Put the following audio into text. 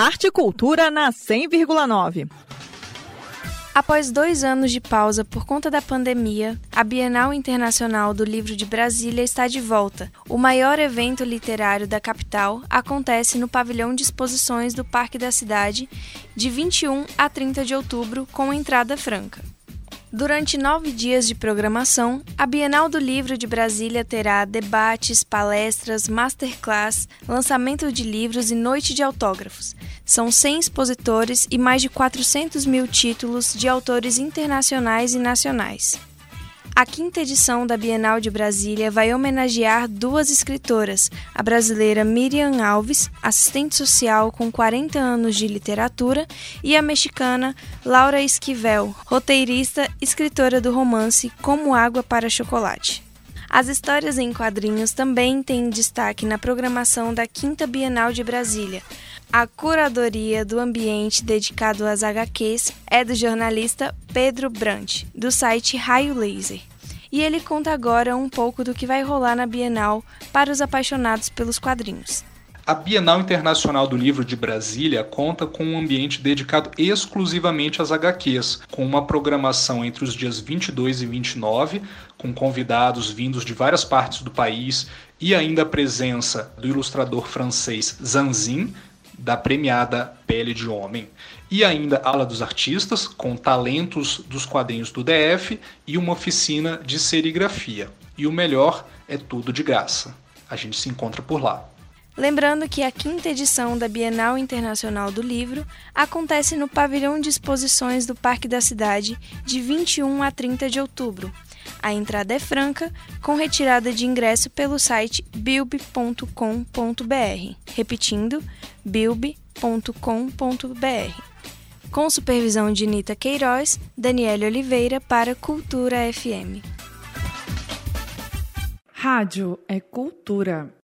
Arte e Cultura na 100,9. Após dois anos de pausa por conta da pandemia, a Bienal Internacional do Livro de Brasília está de volta. O maior evento literário da capital acontece no pavilhão de exposições do Parque da Cidade, de 21 a 30 de outubro, com entrada franca. Durante nove dias de programação, a Bienal do Livro de Brasília terá debates, palestras, masterclass, lançamento de livros e noite de autógrafos. São 100 expositores e mais de 400 mil títulos de autores internacionais e nacionais. A quinta edição da Bienal de Brasília vai homenagear duas escritoras, a brasileira Miriam Alves, assistente social com 40 anos de literatura, e a mexicana Laura Esquivel, roteirista, escritora do romance Como Água para Chocolate. As histórias em quadrinhos também têm destaque na programação da Quinta Bienal de Brasília. A curadoria do ambiente dedicado às HQs é do jornalista Pedro Brant, do site Raio Laser. E ele conta agora um pouco do que vai rolar na Bienal para os apaixonados pelos quadrinhos. A Bienal Internacional do Livro de Brasília conta com um ambiente dedicado exclusivamente às HQs, com uma programação entre os dias 22 e 29, com convidados vindos de várias partes do país e ainda a presença do ilustrador francês Zanzin, da premiada Pele de Homem. E ainda ala dos artistas, com talentos dos quadrinhos do DF e uma oficina de serigrafia. E o melhor é tudo de graça. A gente se encontra por lá. Lembrando que a quinta edição da Bienal Internacional do Livro acontece no pavilhão de exposições do Parque da Cidade de 21 a 30 de outubro. A entrada é franca, com retirada de ingresso pelo site bilb.com.br. Repetindo, bilb.com.br. Com supervisão de Nita Queiroz, Daniela Oliveira para Cultura FM. Rádio é cultura.